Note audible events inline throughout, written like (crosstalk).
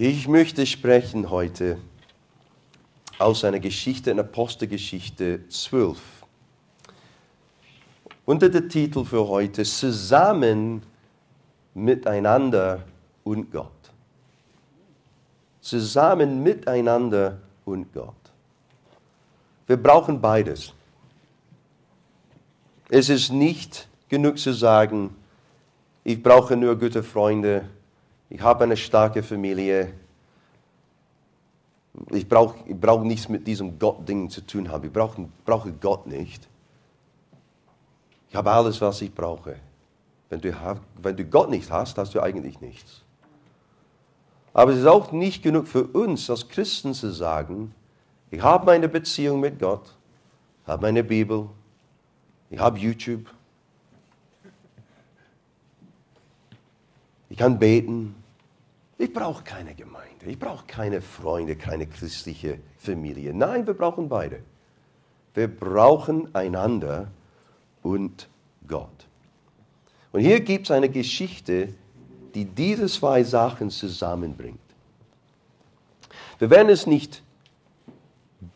Ich möchte sprechen heute aus einer Geschichte, einer Apostelgeschichte 12. Unter der Titel für heute Zusammen miteinander und Gott. Zusammen miteinander und Gott. Wir brauchen beides. Es ist nicht genug zu sagen, ich brauche nur gute Freunde, ich habe eine starke Familie, ich brauche ich brauch nichts mit diesem Gott-Ding zu tun haben, ich brauche, brauche Gott nicht. Ich habe alles, was ich brauche. Wenn du, wenn du Gott nicht hast, hast du eigentlich nichts. Aber es ist auch nicht genug für uns als Christen zu sagen, ich habe meine Beziehung mit Gott, habe meine Bibel, ich habe YouTube, ich kann beten. Ich brauche keine Gemeinde, ich brauche keine Freunde, keine christliche Familie. Nein, wir brauchen beide. Wir brauchen einander und Gott. Und hier gibt es eine Geschichte, die diese zwei Sachen zusammenbringt. Wir werden es nicht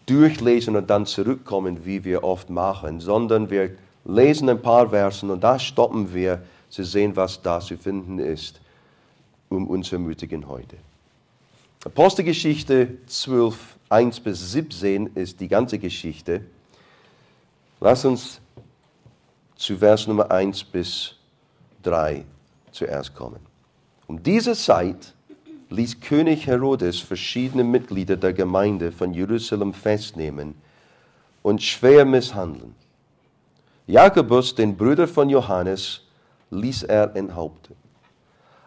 durchlesen und dann zurückkommen, wie wir oft machen, sondern wir lesen ein paar Versen und da stoppen wir zu sehen, was da zu finden ist, um uns ermutigen heute. Apostelgeschichte 12, 1 bis 17 ist die ganze Geschichte. Lass uns zu Vers Nummer 1 bis 3 zuerst kommen. Um diese Zeit ließ König Herodes verschiedene Mitglieder der Gemeinde von Jerusalem festnehmen und schwer misshandeln. Jakobus, den Bruder von Johannes, ließ er enthaupten.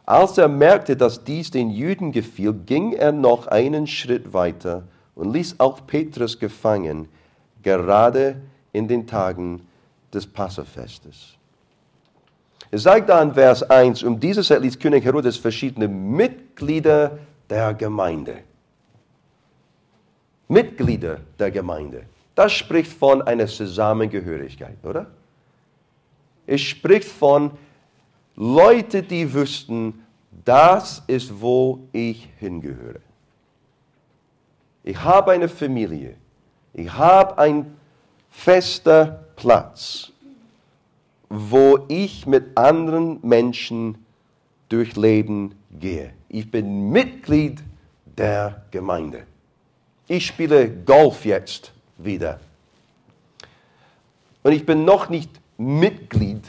Als er merkte, dass dies den Juden gefiel, ging er noch einen Schritt weiter und ließ auch Petrus gefangen, gerade in den Tagen des Passafestes. Es sagt da in Vers 1, um dieses Zeit ließ König Herodes verschiedene Mitglieder der Gemeinde. Mitglieder der Gemeinde. Das spricht von einer Zusammengehörigkeit, oder? Es spricht von Leuten, die wüssten, das ist, wo ich hingehöre. Ich habe eine Familie. Ich habe einen festen Platz wo ich mit anderen Menschen durch Leben gehe. Ich bin Mitglied der Gemeinde. Ich spiele Golf jetzt wieder. Und ich bin noch nicht Mitglied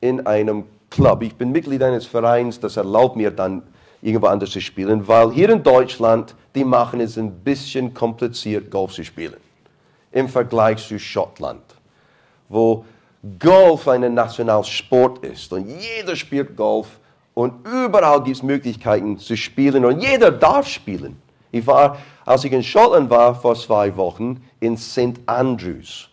in einem Club. Ich bin Mitglied eines Vereins, das erlaubt mir dann irgendwo anders zu spielen, weil hier in Deutschland, die machen es ein bisschen kompliziert, Golf zu spielen. Im Vergleich zu Schottland, wo Golf ein Nationalsport ist und jeder spielt Golf und überall gibt es Möglichkeiten zu spielen und jeder darf spielen. Ich war, als ich in Schottland war vor zwei Wochen, in St. Andrews.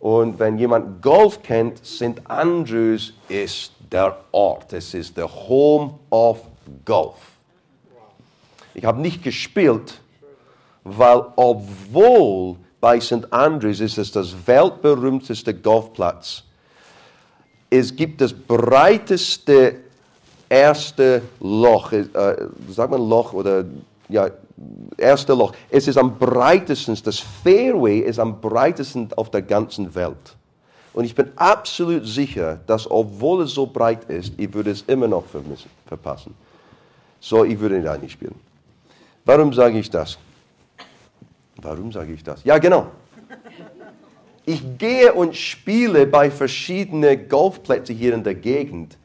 Und wenn jemand Golf kennt, St. Andrews ist der Ort. Es ist der Home of Golf. Ich habe nicht gespielt, weil obwohl bei St. Andrews ist es das weltberühmteste Golfplatz. Es gibt das breiteste erste Loch, äh, sagt man Loch oder ja, erste Loch. Es ist am breitesten, das Fairway ist am breitesten auf der ganzen Welt. Und ich bin absolut sicher, dass obwohl es so breit ist, ich würde es immer noch vermissen, verpassen. So, ich würde da nicht spielen. Warum sage ich das? Warum sage ich das? Ja, genau. Ich gehe und spiele bei verschiedenen Golfplätzen hier in der Gegend.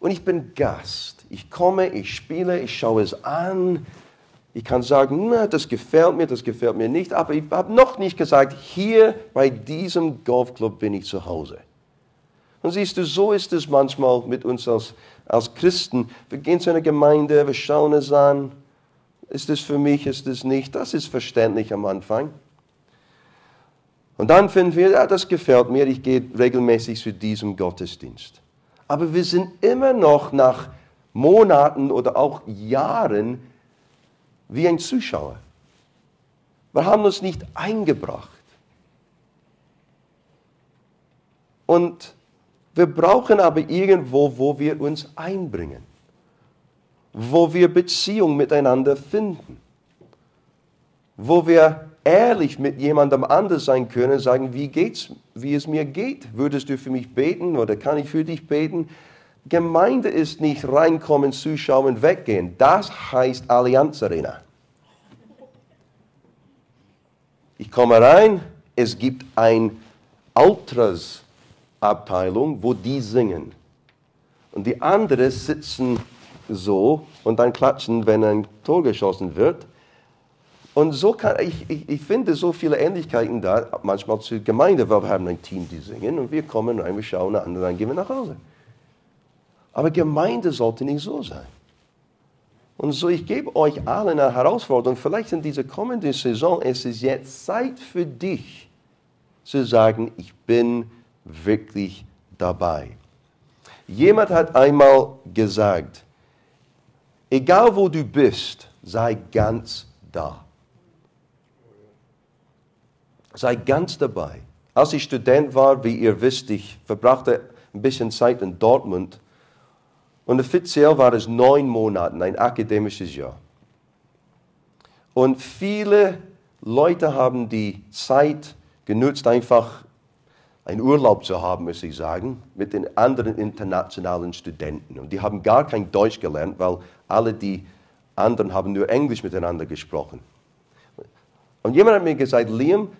Und ich bin Gast. Ich komme, ich spiele, ich schaue es an. Ich kann sagen, na, das gefällt mir, das gefällt mir nicht. Aber ich habe noch nicht gesagt, hier bei diesem Golfclub bin ich zu Hause. Und siehst du, so ist es manchmal mit uns als, als Christen. Wir gehen zu einer Gemeinde, wir schauen es an. Ist es für mich, ist es nicht? Das ist verständlich am Anfang. Und dann finden wir, ja, das gefällt mir, ich gehe regelmäßig zu diesem Gottesdienst. Aber wir sind immer noch nach Monaten oder auch Jahren wie ein Zuschauer. Wir haben uns nicht eingebracht. Und wir brauchen aber irgendwo, wo wir uns einbringen. wo wir Beziehung miteinander finden. Wo wir ehrlich mit jemandem anders sein können, sagen, wie geht's, wie es mir geht. Würdest du für mich beten oder kann ich für dich beten? Gemeinde ist nicht reinkommen, zuschauen, weggehen. Das heißt Allianz Arena. Ich komme rein, es gibt eine Ultras-Abteilung, wo die singen. Und die anderen sitzen so und dann klatschen, wenn ein Tor geschossen wird. Und so kann ich, ich, ich finde so viele Ähnlichkeiten da, manchmal zur Gemeinde, weil wir haben ein Team, die singen und wir kommen rein, wir schauen an und dann gehen wir nach Hause. Aber Gemeinde sollte nicht so sein. Und so, ich gebe euch allen eine Herausforderung. Vielleicht in dieser kommenden Saison ist es jetzt Zeit für dich zu sagen, ich bin wirklich dabei. Jemand hat einmal gesagt, egal wo du bist, sei ganz da. Sei ganz dabei. Als ich Student war, wie ihr wisst, ich verbrachte ein bisschen Zeit in Dortmund und offiziell war es neun Monate, ein akademisches Jahr. Und viele Leute haben die Zeit genutzt, einfach einen Urlaub zu haben, muss ich sagen, mit den anderen internationalen Studenten. Und die haben gar kein Deutsch gelernt, weil alle die anderen haben nur Englisch miteinander gesprochen. Und jemand hat mir gesagt, Liam,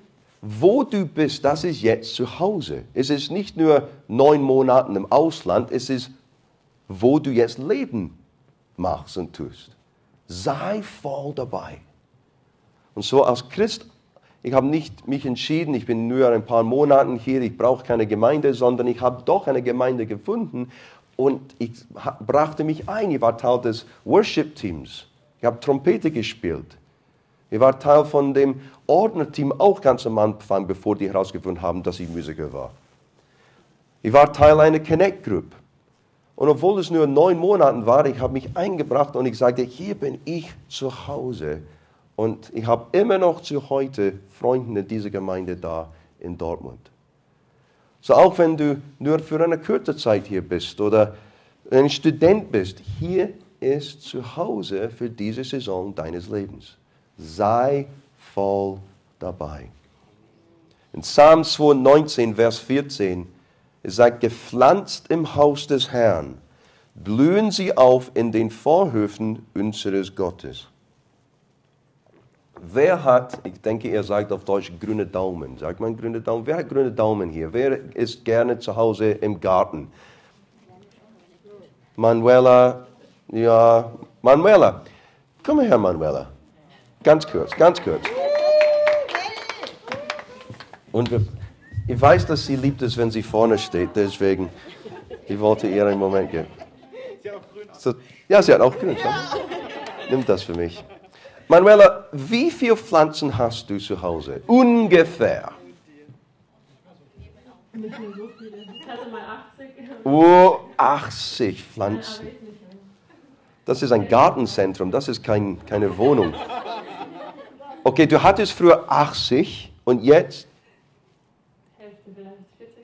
wo du bist, das ist jetzt zu Hause. Es ist nicht nur neun Monate im Ausland, es ist, wo du jetzt Leben machst und tust. Sei voll dabei. Und so als Christ, ich habe nicht mich entschieden, ich bin nur ein paar Monate hier, ich brauche keine Gemeinde, sondern ich habe doch eine Gemeinde gefunden und ich brachte mich ein. Ich war Teil des Worship-Teams. Ich habe Trompete gespielt. Ich war Teil von dem Ordnerteam auch ganz am Anfang, bevor die herausgefunden haben, dass ich Musiker war. Ich war Teil einer Connect Group. Und obwohl es nur neun Monate war, ich habe mich eingebracht und ich sagte, hier bin ich zu Hause. Und ich habe immer noch zu heute Freunde in dieser Gemeinde da in Dortmund. So auch wenn du nur für eine kurze Zeit hier bist oder ein Student bist, hier ist zu Hause für diese Saison deines Lebens sei voll dabei. In Psalm 219, Vers 14, es sagt, gepflanzt im Haus des Herrn, blühen sie auf in den Vorhöfen unseres Gottes. Wer hat, ich denke, er sagt auf Deutsch grüne Daumen. Sagt man grüne Daumen? Wer hat grüne Daumen hier? Wer ist gerne zu Hause im Garten? Manuela, ja, Manuela. Komm her, Manuela. Ganz kurz, ganz kurz. Und ich weiß, dass sie liebt es, wenn sie vorne steht, deswegen, ich wollte ihr einen Moment geben. So, ja, sie hat auch grün. Ja. Nimm das für mich. Manuela, wie viele Pflanzen hast du zu Hause? Ungefähr. Nicht mehr so viele. Ich hatte mal 80. Oh, 80 Pflanzen. Das ist ein Gartenzentrum, das ist kein, keine Wohnung. Okay, du hattest früher 80 und jetzt? Hälfte vielleicht, 40.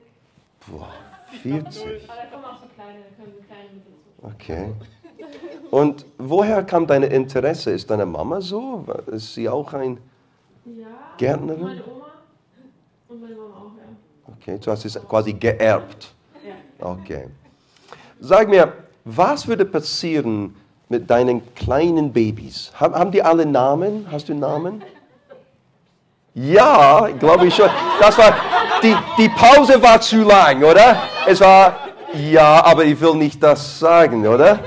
Boah, 40. Aber da kommen auch so kleine, können kleine mit dazu. Okay. Und woher kam dein Interesse? Ist deine Mama so? Ist sie auch ein ja, Gärtnerin? Meine Oma und meine Mama auch, ja. Okay, du hast es quasi geerbt. Ja. Okay. Sag mir, was würde passieren, mit deinen kleinen Babys? Haben die alle Namen? Hast du Namen? Ja, glaube ich schon. Das war, die, die Pause war zu lang, oder? Es war, ja, aber ich will nicht das sagen, oder?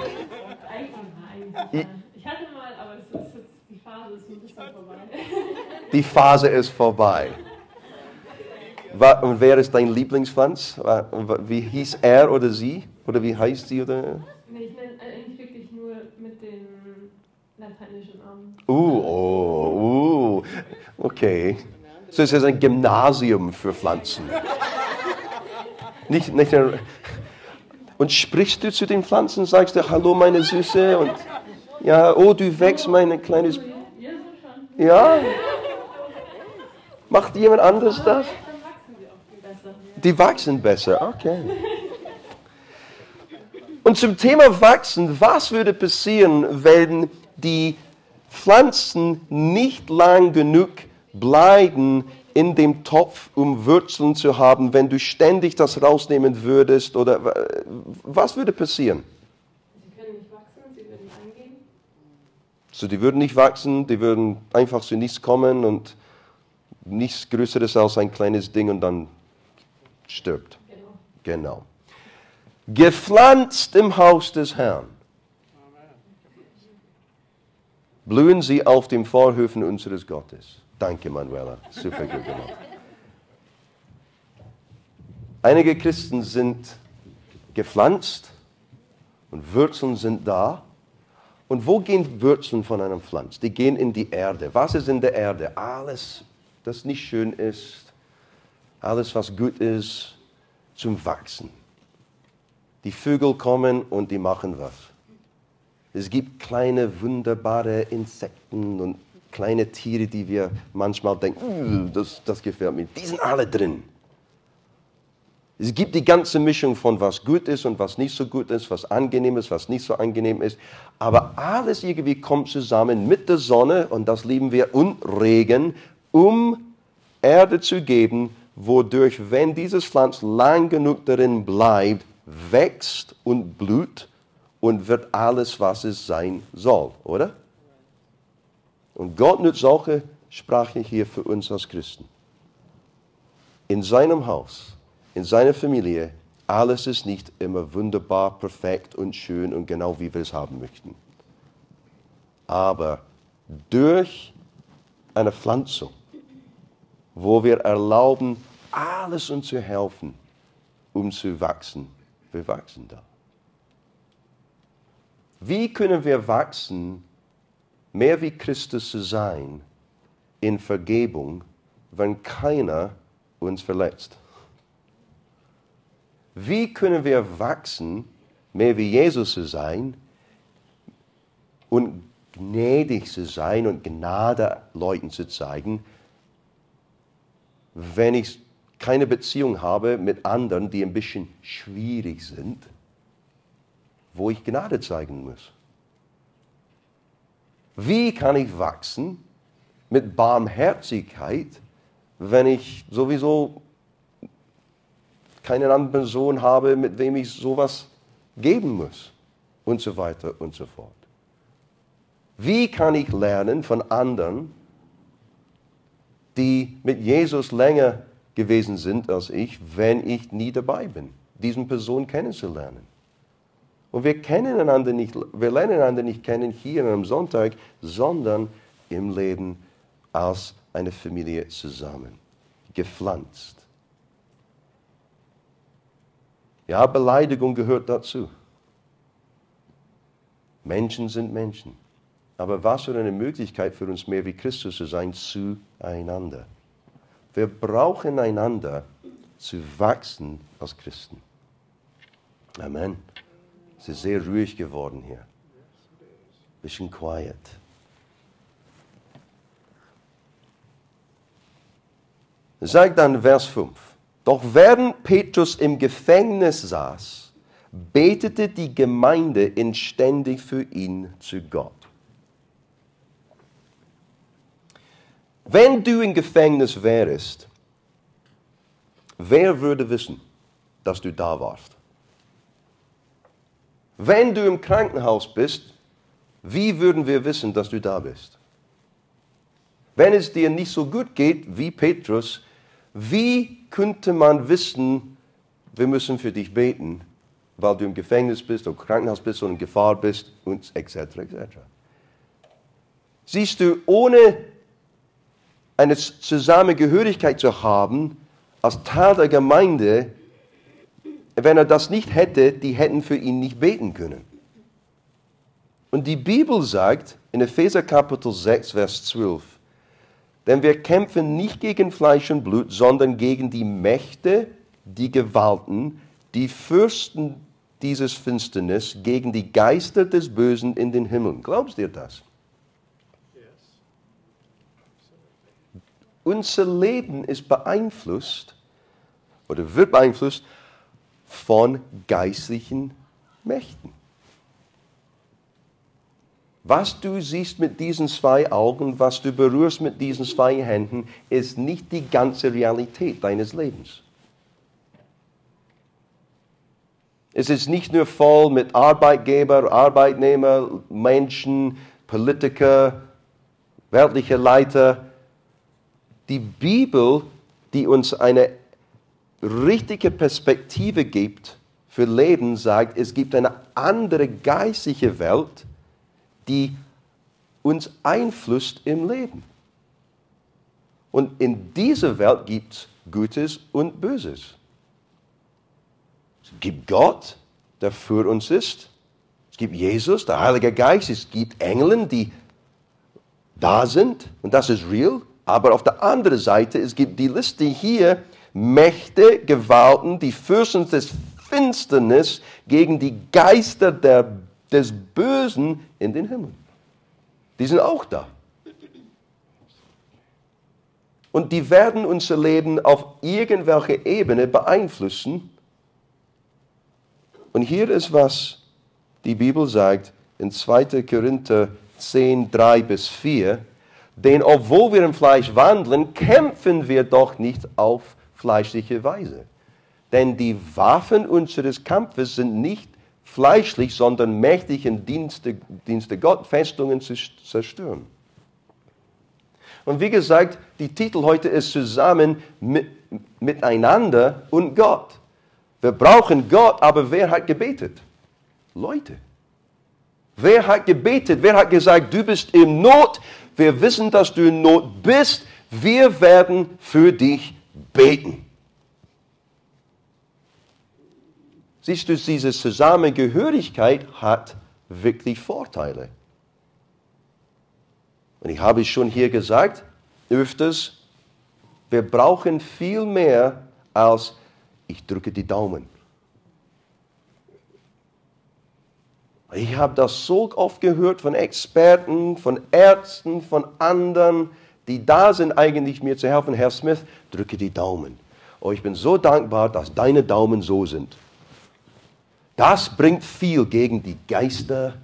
Ich hatte mal, aber ist jetzt, die Phase ist ein bisschen vorbei. Die Phase ist vorbei. Und wer ist dein Lieblingspflanz? Wie hieß er oder sie? Oder wie heißt sie? Oder? Uh, oh, uh, okay. So ist es ein Gymnasium für Pflanzen. Nicht, nicht und sprichst du zu den Pflanzen, sagst du, hallo meine Süße und ja, oh, du wächst mein kleines... Ja? Macht jemand anderes das? Die wachsen besser, okay. Und zum Thema Wachsen, was würde passieren, wenn die Pflanzen nicht lang genug bleiben in dem Topf, um Wurzeln zu haben, wenn du ständig das rausnehmen würdest? Oder was würde passieren? Sie können nicht wachsen, sie würden eingehen. So, die würden nicht wachsen, die würden einfach zu nichts kommen und nichts Größeres als ein kleines Ding und dann stirbt. Genau. Genau. Gepflanzt im Haus des Herrn. Blühen sie auf den Vorhöfen unseres Gottes. Danke, Manuela. Super gut gemacht. Einige Christen sind gepflanzt und Wurzeln sind da. Und wo gehen Wurzeln von einem Pflanz? Die gehen in die Erde. Was ist in der Erde? Alles, das nicht schön ist, alles, was gut ist, zum Wachsen. Die Vögel kommen und die machen was. Es gibt kleine, wunderbare Insekten und kleine Tiere, die wir manchmal denken, "Uh, das, das gefällt mir. Die sind alle drin. Es gibt die ganze Mischung von was gut ist und was nicht so gut ist, was angenehm ist, was nicht so angenehm ist. Aber alles irgendwie kommt zusammen mit der Sonne und das lieben wir und Regen, um Erde zu geben, wodurch, wenn dieses Pflanz lang genug darin bleibt, wächst und blüht und wird alles, was es sein soll, oder? Und Gott nutzt solche Sprache hier für uns als Christen. In seinem Haus, in seiner Familie, alles ist nicht immer wunderbar, perfekt und schön und genau wie wir es haben möchten. Aber durch eine Pflanzung, wo wir erlauben, alles uns zu helfen, um zu wachsen, wir wachsen da. Wie können wir wachsen, mehr wie Christus zu sein, in Vergebung, wenn keiner uns verletzt? Wie können wir wachsen, mehr wie Jesus zu sein und gnädig zu sein und Gnade Leuten zu zeigen, wenn ich keine Beziehung habe mit anderen, die ein bisschen schwierig sind, wo ich Gnade zeigen muss? Wie kann ich wachsen mit Barmherzigkeit, wenn ich sowieso keine andere Person habe, mit wem ich sowas geben muss? Und so weiter und so fort. Wie kann ich lernen von anderen, die mit Jesus länger gewesen sind als ich, wenn ich nie dabei bin, diesen Person kennenzulernen? Und wir kennen einander nicht, wir lernen einander nicht kennen hier am Sonntag, sondern im Leben als eine Familie zusammen, gepflanzt. Ja, Beleidigung gehört dazu. Menschen sind Menschen. Aber was für eine Möglichkeit für uns mehr wie Christus zu sein zueinander. Wir brauchen einander zu wachsen als Christen. Amen. Es ist sehr ruhig geworden hier. Bisschen quiet. Sagt dann Vers 5. Doch während Petrus im Gefängnis saß, betete die Gemeinde inständig für ihn zu Gott. Wenn du im Gefängnis wärst, wer würde wissen, dass du da warst? Wenn du im Krankenhaus bist, wie würden wir wissen, dass du da bist? Wenn es dir nicht so gut geht wie Petrus, wie könnte man wissen, wir müssen für dich beten, weil du im Gefängnis bist oder im Krankenhaus bist oder in Gefahr bist und etc. etc. Siehst du, ohne eine Zusammengehörigkeit zu haben als Teil der Gemeinde, wenn er das nicht hätte, die hätten für ihn nicht beten können. Und die Bibel sagt in Epheser Kapitel 6, Vers 12, denn wir kämpfen nicht gegen Fleisch und Blut, sondern gegen die Mächte, die Gewalten, die Fürsten dieses Finsternis, gegen die Geister des Bösen in den Himmeln. Glaubst du das? Unser Leben ist beeinflusst oder wird beeinflusst von geistlichen Mächten. Was du siehst mit diesen zwei Augen, was du berührst mit diesen zwei Händen, ist nicht die ganze Realität deines Lebens. Es ist nicht nur voll mit Arbeitgeber, Arbeitnehmer, Menschen, Politiker, weltliche Leiter. Die Bibel, die uns eine richtige Perspektive gibt für Leben, sagt, es gibt eine andere geistige Welt, die uns einflusst im Leben. Und in dieser Welt gibt es Gutes und Böses. Es gibt Gott, der für uns ist. Es gibt Jesus, der Heilige Geist. Es gibt Engel, die da sind. Und das ist real. Aber auf der anderen Seite, es gibt die Liste hier, Mächte, Gewalten, die Fürsten des Finsternis gegen die Geister der, des Bösen in den Himmel. Die sind auch da. Und die werden unser Leben auf irgendwelche Ebene beeinflussen. Und hier ist, was die Bibel sagt in 2. Korinther 10, 3 bis 4. Denn obwohl wir im Fleisch wandeln, kämpfen wir doch nicht auf fleischliche Weise. Denn die Waffen unseres Kampfes sind nicht fleischlich, sondern mächtig in Dienste, Dienste Gott, Festungen zu zerstören. Und wie gesagt, die Titel heute ist zusammen mit, miteinander und Gott. Wir brauchen Gott, aber wer hat gebetet? Leute. Wer hat gebetet? Wer hat gesagt, du bist in Not? Wir wissen, dass du in Not bist. Wir werden für dich beten. Siehst du, diese Zusammengehörigkeit hat wirklich Vorteile. Und ich habe es schon hier gesagt, öfters, wir brauchen viel mehr als ich drücke die Daumen. Ich habe das so oft gehört von Experten, von Ärzten, von anderen, die da sind, eigentlich mir zu helfen. Herr Smith, drücke die Daumen. Oh, ich bin so dankbar, dass deine Daumen so sind. Das bringt viel gegen die Geister.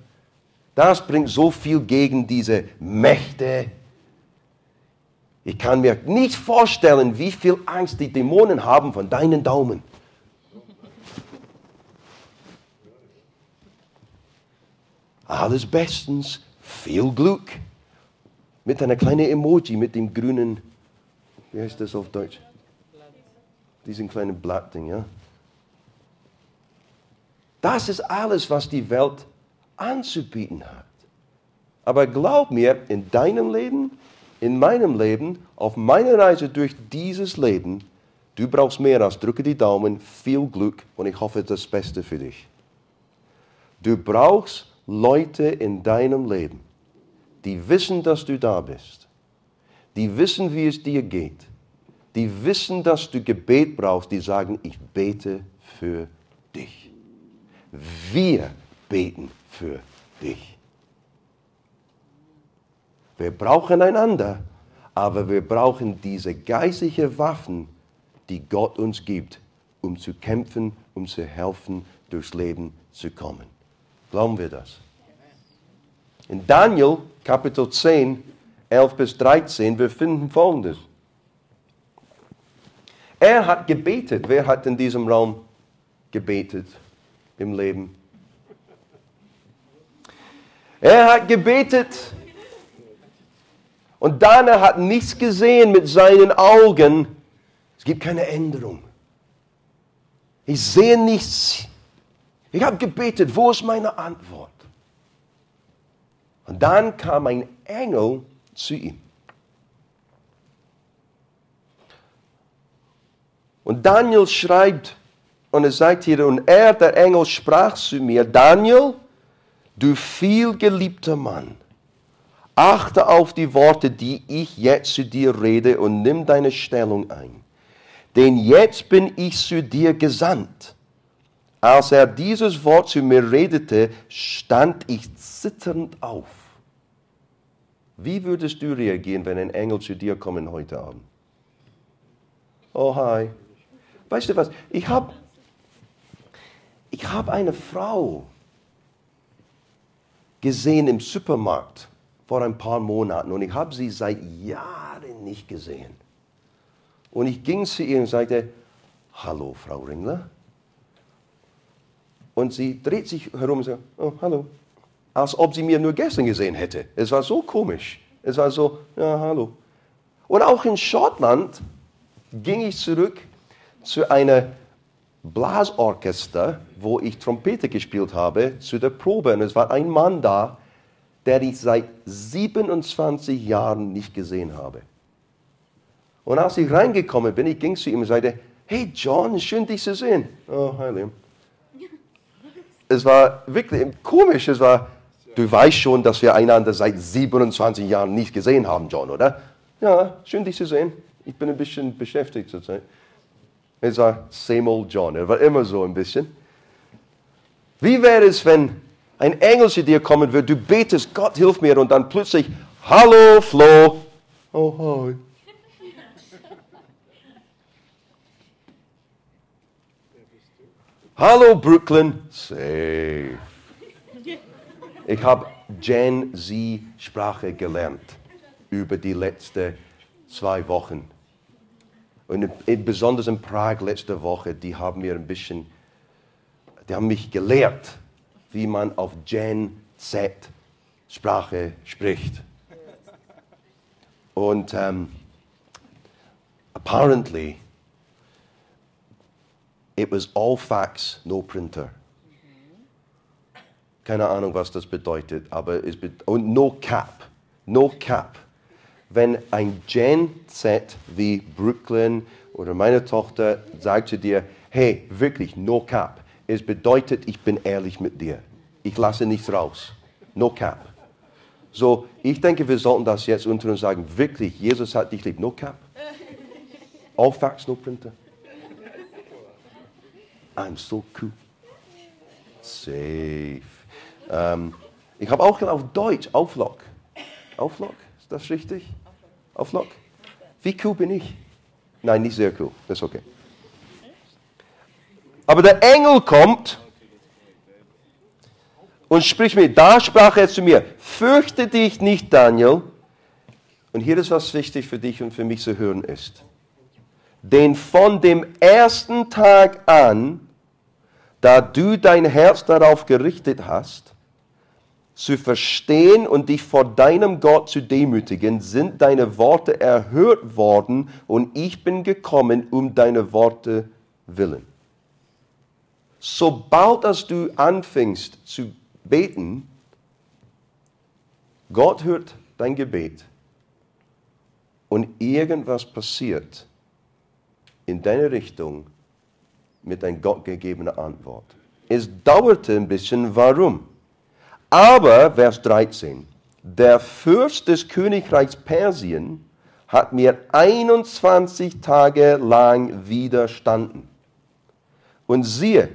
Das bringt so viel gegen diese Mächte. Ich kann mir nicht vorstellen, wie viel Angst die Dämonen haben von deinen Daumen. Alles bestens, viel Glück. Mit einer kleinen Emoji, mit dem grünen, wie heißt das auf Deutsch? Diesen kleinen Blattding, ja. Das ist alles, was die Welt anzubieten hat. Aber glaub mir, in deinem Leben, in meinem Leben, auf meiner Reise durch dieses Leben, du brauchst mehr als drücke die Daumen, viel Glück und ich hoffe das Beste für dich. Du brauchst Leute in deinem Leben, die wissen, dass du da bist, die wissen, wie es dir geht, die wissen, dass du Gebet brauchst, die sagen, ich bete für dich. Wir beten für dich. Wir brauchen einander, aber wir brauchen diese geistlichen Waffen, die Gott uns gibt, um zu kämpfen, um zu helfen, durchs Leben zu kommen. Glauben wir das? In Daniel Kapitel 10, 11 bis 13, wir finden Folgendes. Er hat gebetet. Wer hat in diesem Raum gebetet im Leben? Er hat gebetet. Und dann er hat nichts gesehen mit seinen Augen. Es gibt keine Änderung. Ich sehe nichts. Ich habe gebetet, wo ist meine Antwort? Und dann kam ein Engel zu ihm. Und Daniel schreibt, und er sagt hier, und er, der Engel, sprach zu mir, Daniel, du vielgeliebter Mann, achte auf die Worte, die ich jetzt zu dir rede, und nimm deine Stellung ein. Denn jetzt bin ich zu dir gesandt. Als er dieses Wort zu mir redete, stand ich zitternd auf. Wie würdest du reagieren, wenn ein Engel zu dir kommt heute Abend? Oh, hi. Weißt du was? Ich habe ich hab eine Frau, gesehen im Supermarkt vor ein paar Monaten und ich habe sie seit Jahren nicht gesehen. Und ich ging zu ihr und sagte, hallo Frau Ringler. Und sie dreht sich herum und sagt, oh, hallo. Als ob sie mir nur gestern gesehen hätte. Es war so komisch. Es war so, ja, hallo. Und auch in Schottland ging ich zurück zu einer Blasorchester, wo ich Trompete gespielt habe, zu der Probe. Und es war ein Mann da, der ich seit 27 Jahren nicht gesehen habe. Und als ich reingekommen bin, ich ging zu ihm und sagte, hey John, schön dich zu sehen. Oh, hi Liam. Es war wirklich komisch. Es war, du weißt schon, dass wir einander seit 27 Jahren nicht gesehen haben, John, oder? Ja, schön dich zu sehen. Ich bin ein bisschen beschäftigt zurzeit. Es war same old John. Er war immer so ein bisschen. Wie wäre es, wenn ein Engel zu dir kommen würde, du betest, Gott hilf mir, und dann plötzlich, hallo Flo. Oh, hi. Hallo Brooklyn. Safe. Ich habe Gen Z-Sprache gelernt über die letzten zwei Wochen. Und besonders in Prag letzte Woche, die haben mir ein bisschen, die haben mich gelehrt, wie man auf Gen Z Sprache spricht. Und um, ähm, apparently, it was all fax, no printer. Keine Ahnung, was das bedeutet, aber es bedeutet, und no cap, no cap wenn ein Gen Z wie Brooklyn oder meine Tochter sagt zu dir, hey, wirklich, no cap. Es bedeutet, ich bin ehrlich mit dir. Ich lasse nichts raus. No cap. So, ich denke, wir sollten das jetzt unter uns sagen, wirklich, Jesus hat dich lieb. No cap. All facts, no printer. I'm so cool. Safe. Um, ich habe auch auf Deutsch Auflock. Auflock. Ist das richtig? Auf Lock? Wie cool bin ich? Nein, nicht sehr cool. Das ist okay. Aber der Engel kommt und spricht mir. Da sprach er zu mir: Fürchte dich nicht, Daniel. Und hier ist was wichtig für dich und für mich zu hören ist. Denn von dem ersten Tag an, da du dein Herz darauf gerichtet hast, zu verstehen und dich vor deinem Gott zu demütigen, sind deine Worte erhört worden und ich bin gekommen um deine Worte willen. Sobald dass du anfängst zu beten, Gott hört dein Gebet und irgendwas passiert in deine Richtung mit einer gottgegebenen Antwort. Es dauerte ein bisschen, warum? Aber, Vers 13, der Fürst des Königreichs Persien hat mir 21 Tage lang widerstanden. Und siehe,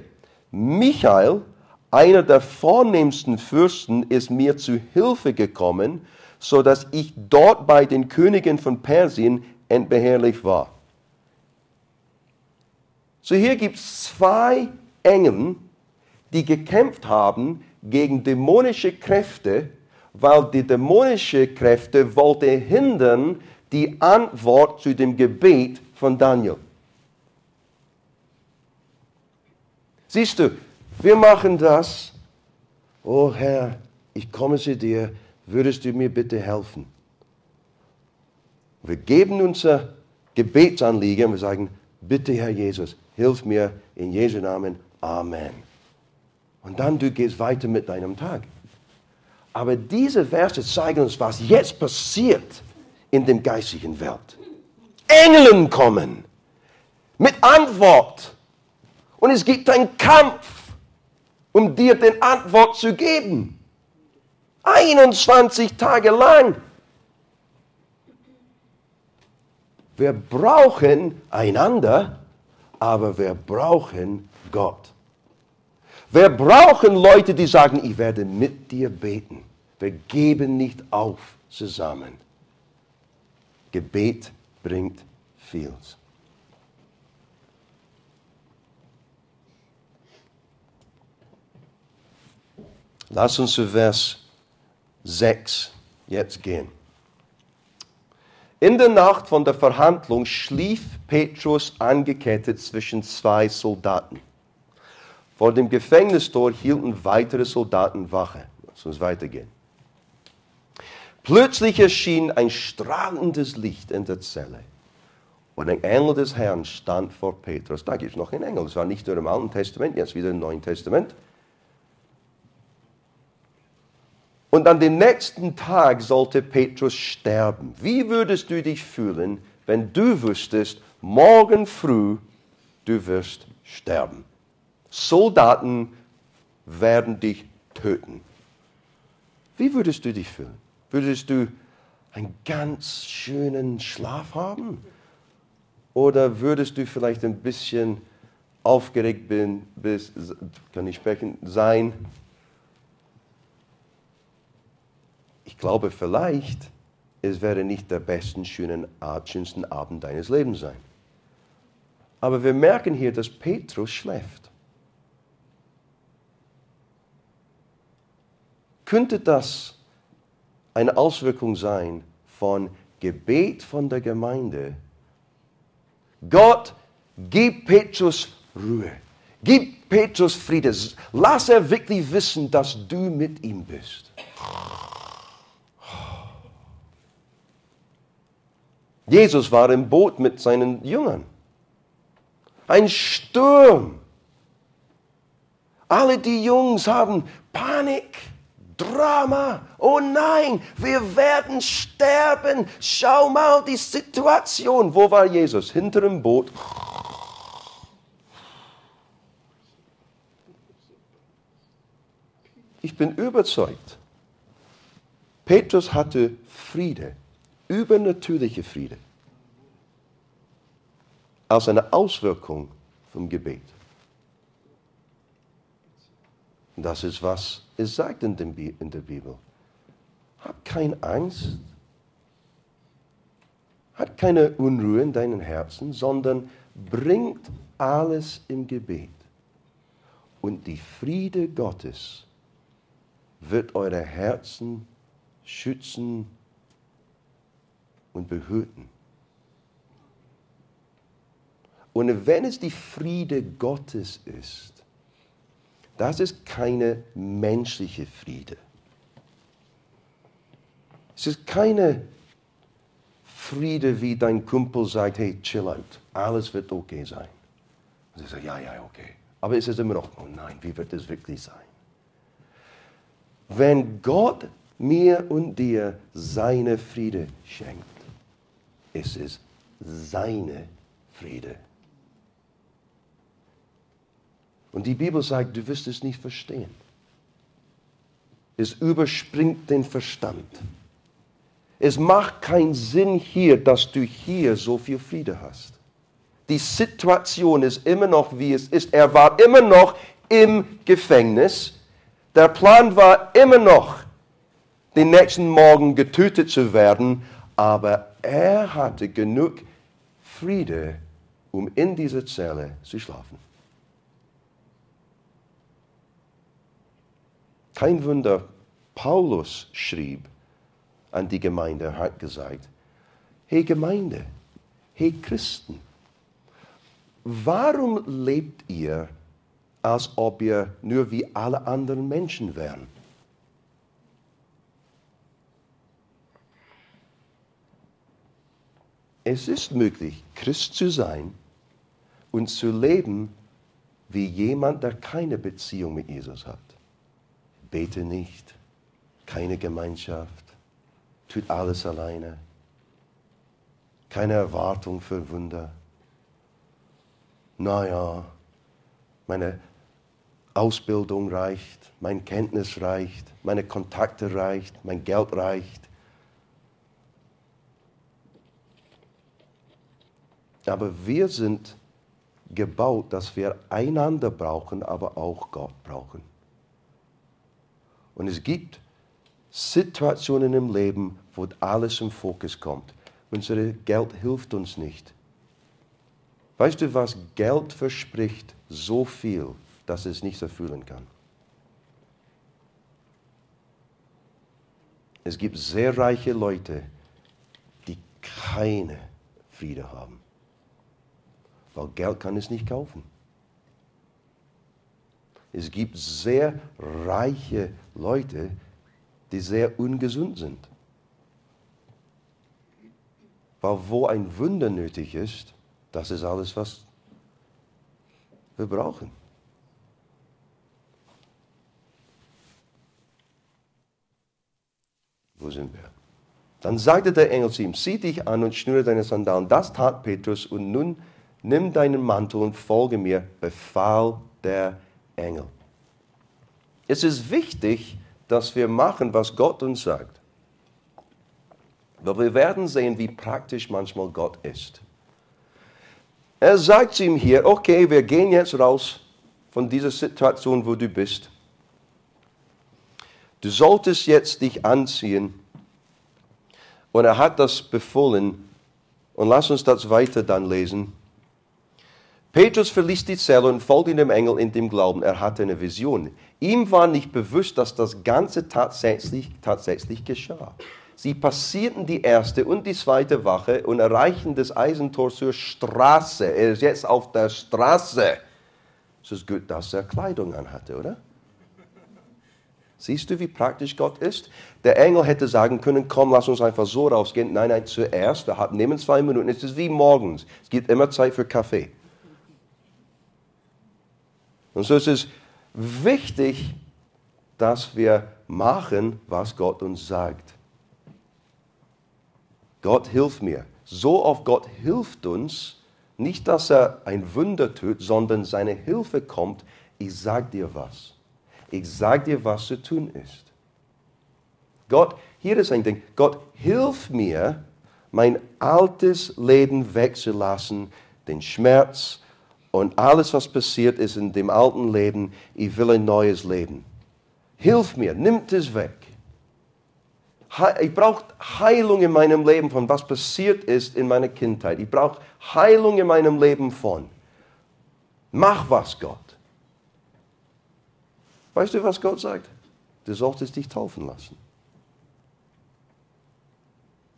Michael, einer der vornehmsten Fürsten, ist mir zu Hilfe gekommen, so dass ich dort bei den Königen von Persien entbehrlich war. So hier gibt es zwei Engel, die gekämpft haben gegen dämonische Kräfte, weil die dämonische Kräfte wollte hindern die Antwort zu dem Gebet von Daniel. Siehst du, wir machen das. Oh Herr, ich komme zu dir, würdest du mir bitte helfen? Wir geben unser Gebetsanliegen und wir sagen, bitte Herr Jesus, hilf mir in Jesu Namen. Amen. Und dann du gehst weiter mit deinem Tag. Aber diese Verse zeigen uns, was jetzt passiert in der geistigen Welt. Engeln kommen mit Antwort. Und es gibt einen Kampf, um dir den Antwort zu geben. 21 Tage lang. Wir brauchen einander, aber wir brauchen Gott. Wir brauchen Leute, die sagen, ich werde mit dir beten. Wir geben nicht auf zusammen. Gebet bringt viel. Lass uns zu Vers 6 jetzt gehen. In der Nacht von der Verhandlung schlief Petrus angekettet zwischen zwei Soldaten. Vor dem Gefängnistor hielten weitere Soldaten Wache. Lass uns weitergehen. Plötzlich erschien ein strahlendes Licht in der Zelle. Und ein Engel des Herrn stand vor Petrus. Da gibt es noch einen Engel. Das war nicht nur im Alten Testament, jetzt wieder im Neuen Testament. Und an dem nächsten Tag sollte Petrus sterben. Wie würdest du dich fühlen, wenn du wüsstest, morgen früh du wirst sterben? Soldaten werden dich töten. Wie würdest du dich fühlen? Würdest du einen ganz schönen Schlaf haben? Oder würdest du vielleicht ein bisschen aufgeregt bin, bist, kann ich sprechen, sein, Ich glaube vielleicht, es wäre nicht der besten, schönen, schönsten Abend deines Lebens sein. Aber wir merken hier, dass Petrus schläft. Könnte das eine Auswirkung sein von Gebet von der Gemeinde? Gott, gib Petrus Ruhe. Gib Petrus Friede. Lass er wirklich wissen, dass du mit ihm bist. Jesus war im Boot mit seinen Jüngern. Ein Sturm. Alle die Jungs haben Panik, Drama. Oh nein, wir werden sterben. Schau mal die Situation. Wo war Jesus? Hinter dem Boot. Ich bin überzeugt, Petrus hatte Friede übernatürliche Friede als eine Auswirkung vom Gebet. Das ist, was es sagt in, der Bibel. Hab keine Angst, hat keine Unruhe in deinem Herzen, sondern bringt alles im Gebet. Und die Friede Gottes wird eure Herzen schützen und behüten. Und wenn es die Friede Gottes ist, das ist keine menschliche Friede. Es ist keine Friede, wie dein Kumpel sagt, hey, chill out, alles wird okay sein. Und sie sagt, ja, ja, okay. Aber es ist immer noch, oh nein, wie wird es wirklich sein? Wenn Gott mir und dir seine Friede schenkt, es ist seine Friede. Und die Bibel sagt, du wirst es nicht verstehen. Es überspringt den Verstand. Es macht keinen Sinn hier, dass du hier so viel Friede hast. Die Situation ist immer noch, wie es ist. Er war immer noch im Gefängnis. Der Plan war immer noch, den nächsten Morgen getötet zu werden, aber er hatte genug Friede, um in dieser Zelle zu schlafen. Kein Wunder, Paulus schrieb an die Gemeinde, hat gesagt, hey Gemeinde, hey Christen, warum lebt ihr, als ob ihr nur wie alle anderen Menschen wären? Es ist möglich, Christ zu sein und zu leben wie jemand, der keine Beziehung mit Jesus hat. Bete nicht, keine Gemeinschaft, tut alles alleine, keine Erwartung für Wunder. Naja, meine Ausbildung reicht, mein Kenntnis reicht, meine Kontakte reicht, mein Geld reicht. Aber wir sind gebaut, dass wir einander brauchen, aber auch Gott brauchen. Und es gibt Situationen im Leben, wo alles im Fokus kommt. Unser Geld hilft uns nicht. Weißt du, was Geld verspricht? So viel, dass es nicht erfüllen kann. Es gibt sehr reiche Leute, die keine Friede haben. Weil Geld kann es nicht kaufen. Es gibt sehr reiche Leute, die sehr ungesund sind. Weil wo ein Wunder nötig ist, das ist alles, was wir brauchen. Wo sind wir? Dann sagte der Engel zu ihm, zieh dich an und schnüre deine Sandalen. Das tat Petrus und nun nimm deinen Mantel und folge mir, befahl der Engel. Es ist wichtig, dass wir machen, was Gott uns sagt. Weil wir werden sehen, wie praktisch manchmal Gott ist. Er sagt ihm hier, okay, wir gehen jetzt raus von dieser Situation, wo du bist. Du solltest jetzt dich anziehen. Und er hat das befohlen. Und lass uns das weiter dann lesen. Petrus verließ die Zelle und folgte dem Engel in dem Glauben. Er hatte eine Vision. Ihm war nicht bewusst, dass das Ganze tatsächlich, tatsächlich geschah. Sie passierten die erste und die zweite Wache und erreichten das Eisentor zur Straße. Er ist jetzt auf der Straße. Es ist gut, dass er Kleidung anhatte, oder? Siehst du, wie praktisch Gott ist? Der Engel hätte sagen können, komm, lass uns einfach so rausgehen. Nein, nein, zuerst, wir nehmen zwei Minuten. Es ist wie morgens. Es gibt immer Zeit für Kaffee. Und so ist es wichtig, dass wir machen, was Gott uns sagt. Gott hilft mir. So oft Gott hilft uns, nicht, dass er ein Wunder tut, sondern seine Hilfe kommt. Ich sag dir was ich sage dir, was zu tun ist. Gott, hier ist ein Ding, Gott, hilf mir, mein altes Leben wegzulassen, den Schmerz und alles, was passiert ist in dem alten Leben. Ich will ein neues Leben. Hilf mir, nimm es weg. Ich brauche Heilung in meinem Leben von was passiert ist in meiner Kindheit. Ich brauche Heilung in meinem Leben von. Mach was, Gott. Weißt du, was Gott sagt? Du solltest dich taufen lassen.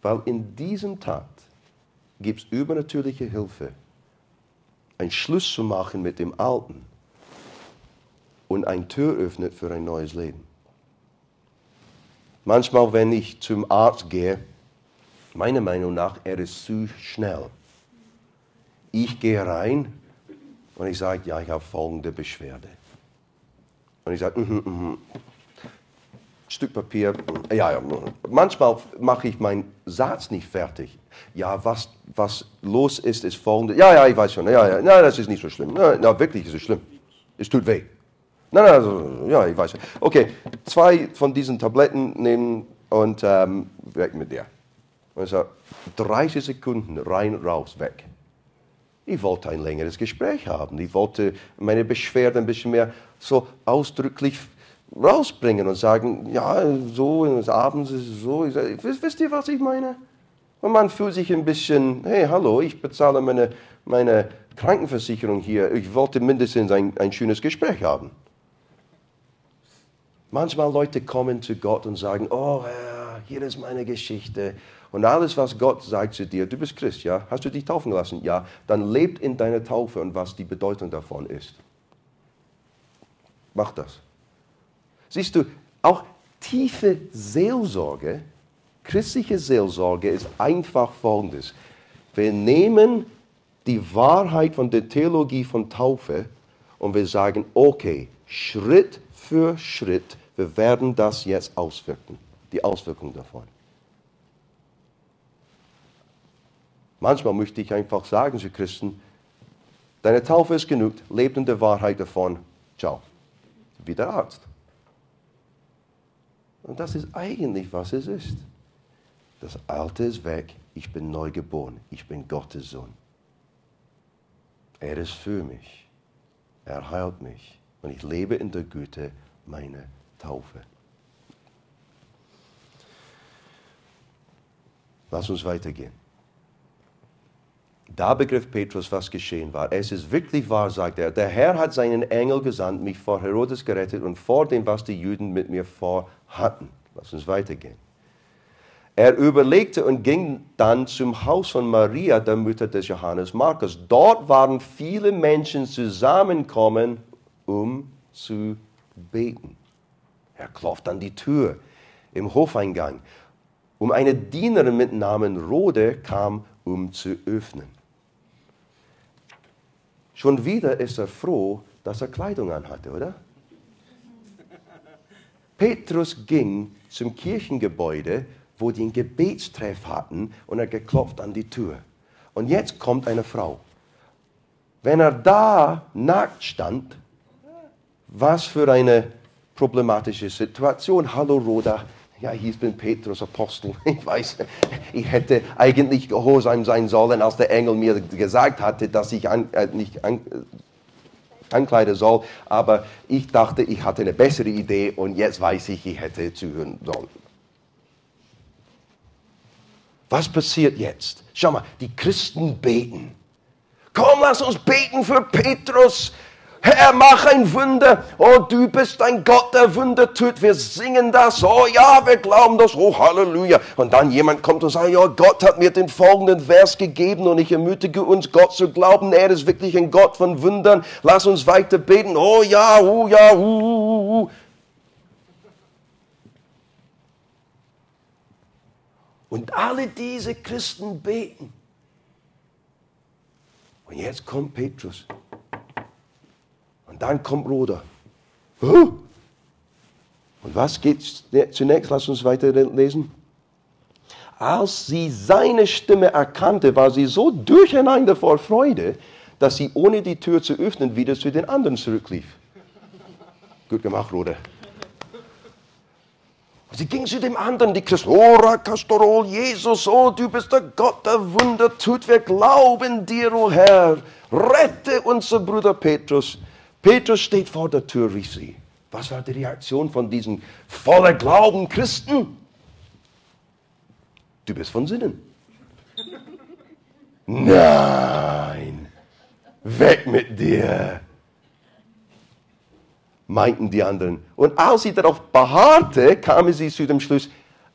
Weil in diesem Tat gibt es übernatürliche Hilfe, einen Schluss zu machen mit dem Alten und ein Tür öffnet für ein neues Leben. Manchmal, wenn ich zum Arzt gehe, meiner Meinung nach, er ist zu schnell. Ich gehe rein und ich sage, ja, ich habe folgende Beschwerde. Und ich sage, mhm, mhm. Stück Papier, ja, ja. Manchmal mache ich meinen Satz nicht fertig. Ja, was, was los ist, ist folgendes. Ja, ja, ich weiß schon. Ja, ja, nein, das ist nicht so schlimm. Ja, na, wirklich ist es schlimm. Es tut weh. Nein, nein, also, ja, ich weiß schon. Okay, zwei von diesen Tabletten nehmen und ähm, weg mit dir. Und ich sage, 30 Sekunden rein, raus, weg. Ich wollte ein längeres Gespräch haben. Ich wollte meine Beschwerde ein bisschen mehr so ausdrücklich rausbringen und sagen, ja, so, abends ist es so. Sage, wisst ihr, was ich meine? Und man fühlt sich ein bisschen, hey, hallo, ich bezahle meine, meine Krankenversicherung hier. Ich wollte mindestens ein, ein schönes Gespräch haben. Manchmal Leute kommen zu Gott und sagen, oh Herr, hier ist meine Geschichte. Und alles, was Gott sagt zu dir, du bist Christ, ja? Hast du dich taufen lassen? Ja. Dann lebt in deiner Taufe und was die Bedeutung davon ist. Mach das. Siehst du, auch tiefe Seelsorge, christliche Seelsorge ist einfach folgendes. Wir nehmen die Wahrheit von der Theologie von Taufe und wir sagen, okay, Schritt für Schritt, wir werden das jetzt auswirken, die Auswirkung davon. Manchmal möchte ich einfach sagen zu Christen, deine Taufe ist genug, lebt in der Wahrheit davon, ciao. Wie der Arzt. Und das ist eigentlich, was es ist. Das Alte ist weg, ich bin neu geboren, ich bin Gottes Sohn. Er ist für mich, er heilt mich und ich lebe in der Güte meiner Taufe. Lass uns weitergehen. Da begriff Petrus, was geschehen war. Es ist wirklich wahr, sagt er. Der Herr hat seinen Engel gesandt, mich vor Herodes gerettet und vor dem, was die Juden mit mir vorhatten. Lass uns weitergehen. Er überlegte und ging dann zum Haus von Maria, der Mutter des Johannes Markus. Dort waren viele Menschen zusammengekommen, um zu beten. Er klopft an die Tür im Hofeingang. Um eine Dienerin mit Namen Rode kam, um zu öffnen. Schon wieder ist er froh, dass er Kleidung anhatte, oder? Petrus ging zum Kirchengebäude, wo die einen Gebetstreff hatten, und er geklopft an die Tür. Und jetzt kommt eine Frau. Wenn er da nackt stand, was für eine problematische Situation. Hallo Rhoda, ja, ich bin Petrus Apostel. (laughs) Ich weiß, ich hätte eigentlich gehorsam sein sollen, als der Engel mir gesagt hatte, dass ich an, äh, nicht an, äh, ankleiden soll. Aber ich dachte, ich hatte eine bessere Idee und jetzt weiß ich, ich hätte zuhören sollen. Was passiert jetzt? Schau mal, die Christen beten. Komm, lass uns beten für Petrus. Herr, mach ein Wunder. Oh, du bist ein Gott, der Wunder tut. Wir singen das. Oh ja, wir glauben das. Oh, Halleluja. Und dann jemand kommt und sagt, ja, Gott hat mir den folgenden Vers gegeben und ich ermutige uns, Gott zu glauben. Er ist wirklich ein Gott von Wundern. Lass uns weiter beten. Oh ja, oh ja, uh, uh, uh. Und alle diese Christen beten. Und jetzt kommt Petrus. Und dann kommt Roder. Und was geht zunächst? Lass uns weiter lesen. Als sie seine Stimme erkannte, war sie so durcheinander vor Freude, dass sie ohne die Tür zu öffnen wieder zu den anderen zurücklief. Gut gemacht, Roder. Sie ging zu dem anderen, die Christen, oh, Rakastorol, Jesus, oh, du bist der Gott, der Wunder tut, wir glauben dir, o oh Herr. Rette unser Bruder Petrus. Petrus steht vor der Tür, rief sie. Was war die Reaktion von diesen voller Glauben Christen? Du bist von Sinnen. Nein, weg mit dir, meinten die anderen. Und als sie darauf beharrte, kamen sie zu dem Schluss,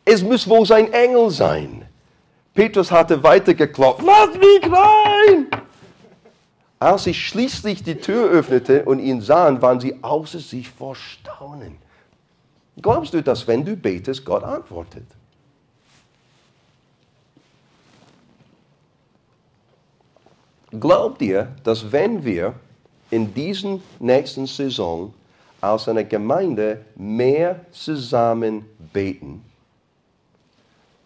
es muss wohl sein Engel sein. Petrus hatte weitergeklopft, lass mich rein! Als sie schließlich die Tür öffnete und ihn sahen, waren sie außer sich vor Staunen. Glaubst du, dass wenn du betest, Gott antwortet? Glaubt ihr, dass wenn wir in diesen nächsten Saison als eine Gemeinde mehr zusammen beten,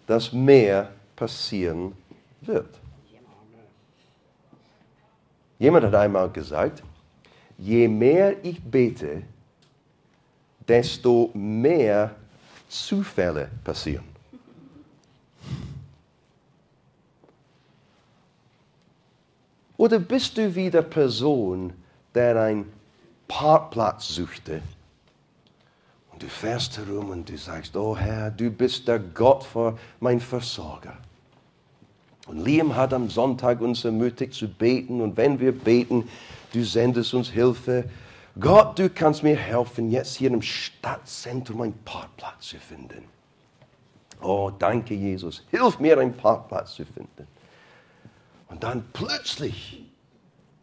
dass mehr passieren wird? Jemand hat einmal gesagt, je mehr ich bete, desto mehr Zufälle passieren. Oder bist du wie der Person, der einen Parkplatz suchte? Und du fährst herum und du sagst, oh Herr, du bist der Gott für mein Versorger. Und Liam hat am Sonntag uns ermutigt zu beten. Und wenn wir beten, du sendest uns Hilfe. Gott, du kannst mir helfen, jetzt hier im Stadtzentrum einen Parkplatz zu finden. Oh, danke, Jesus. Hilf mir, einen Parkplatz zu finden. Und dann plötzlich,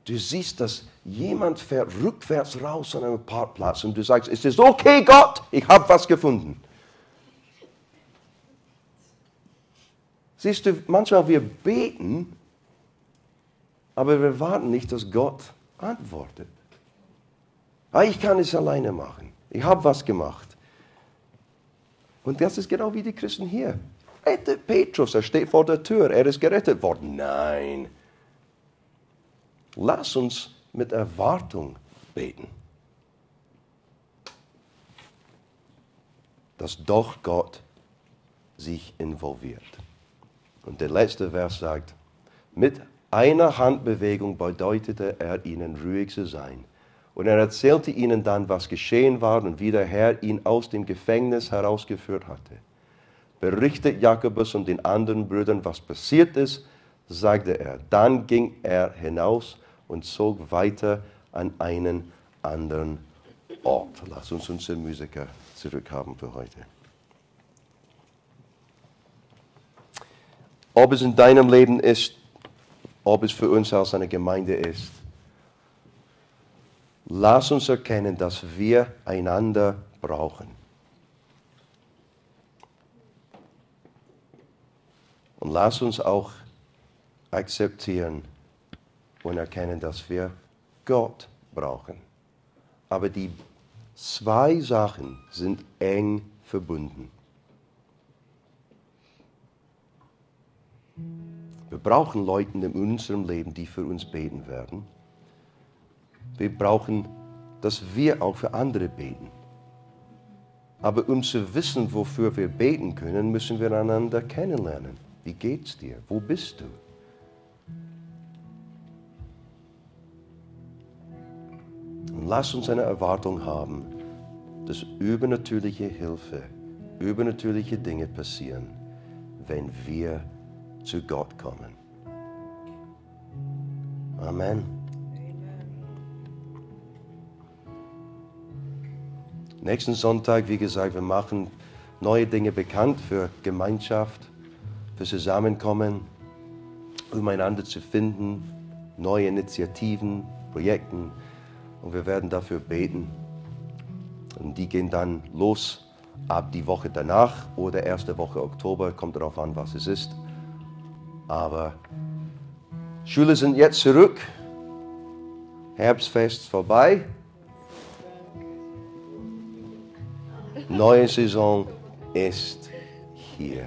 du siehst, dass jemand fährt rückwärts raus an einem Parkplatz und du sagst, es ist okay, Gott, ich habe was gefunden. Siehst du, manchmal wir beten, aber wir warten nicht, dass Gott antwortet. Ah, ich kann es alleine machen. Ich habe was gemacht. Und das ist genau wie die Christen hier. Rette Petrus, er steht vor der Tür, er ist gerettet worden. Nein. Lass uns mit Erwartung beten. Dass doch Gott sich involviert. Und der letzte Vers sagt, mit einer Handbewegung bedeutete er ihnen ruhig zu sein. Und er erzählte ihnen dann, was geschehen war und wie der Herr ihn aus dem Gefängnis herausgeführt hatte. Berichtet Jakobus und den anderen Brüdern, was passiert ist, sagte er. Dann ging er hinaus und zog weiter an einen anderen Ort. Lass uns unsere Musiker zurückhaben für heute. Ob es in deinem Leben ist, ob es für uns als eine Gemeinde ist. Lass uns erkennen, dass wir einander brauchen. Und lass uns auch akzeptieren und erkennen, dass wir Gott brauchen. Aber die zwei Sachen sind eng verbunden. Brauchen Leute in unserem Leben, die für uns beten werden. Wir brauchen, dass wir auch für andere beten. Aber um zu wissen, wofür wir beten können, müssen wir einander kennenlernen. Wie geht's dir? Wo bist du? Und lass uns eine Erwartung haben, dass übernatürliche Hilfe, übernatürliche Dinge passieren, wenn wir zu Gott kommen. Amen. Nächsten Sonntag, wie gesagt, wir machen neue Dinge bekannt für Gemeinschaft, für Zusammenkommen, um einander zu finden, neue Initiativen, Projekten. Und wir werden dafür beten. Und die gehen dann los ab die Woche danach oder erste Woche Oktober, kommt darauf an, was es ist. Aber Schule sind jetzt zurück. Herbstfest vorbei. Neue Saison ist hier.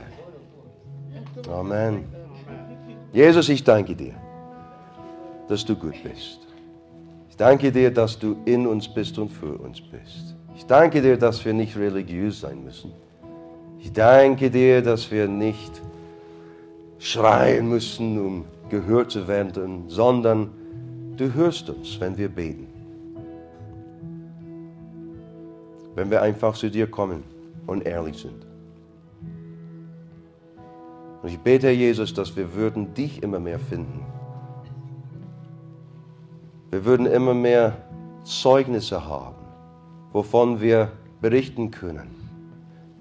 Amen. Jesus, ich danke dir, dass du gut bist. Ich danke dir, dass du in uns bist und für uns bist. Ich danke dir, dass wir nicht religiös sein müssen. Ich danke dir, dass wir nicht schreien müssen, um gehört zu werden, sondern du hörst uns, wenn wir beten. Wenn wir einfach zu dir kommen und ehrlich sind. Und ich bete, Jesus, dass wir würden dich immer mehr finden. Wir würden immer mehr Zeugnisse haben, wovon wir berichten können,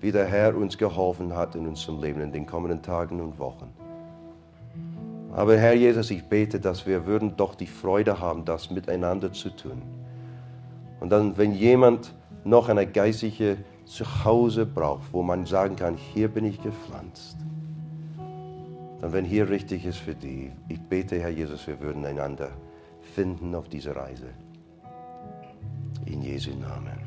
wie der Herr uns geholfen hat in unserem Leben in den kommenden Tagen und Wochen. Aber Herr Jesus, ich bete, dass wir würden doch die Freude haben, das miteinander zu tun. Und dann, wenn jemand noch eine geistliche Zuhause braucht, wo man sagen kann, hier bin ich gepflanzt, dann wenn hier richtig ist für die, ich bete, Herr Jesus, wir würden einander finden auf dieser Reise. In Jesu Namen.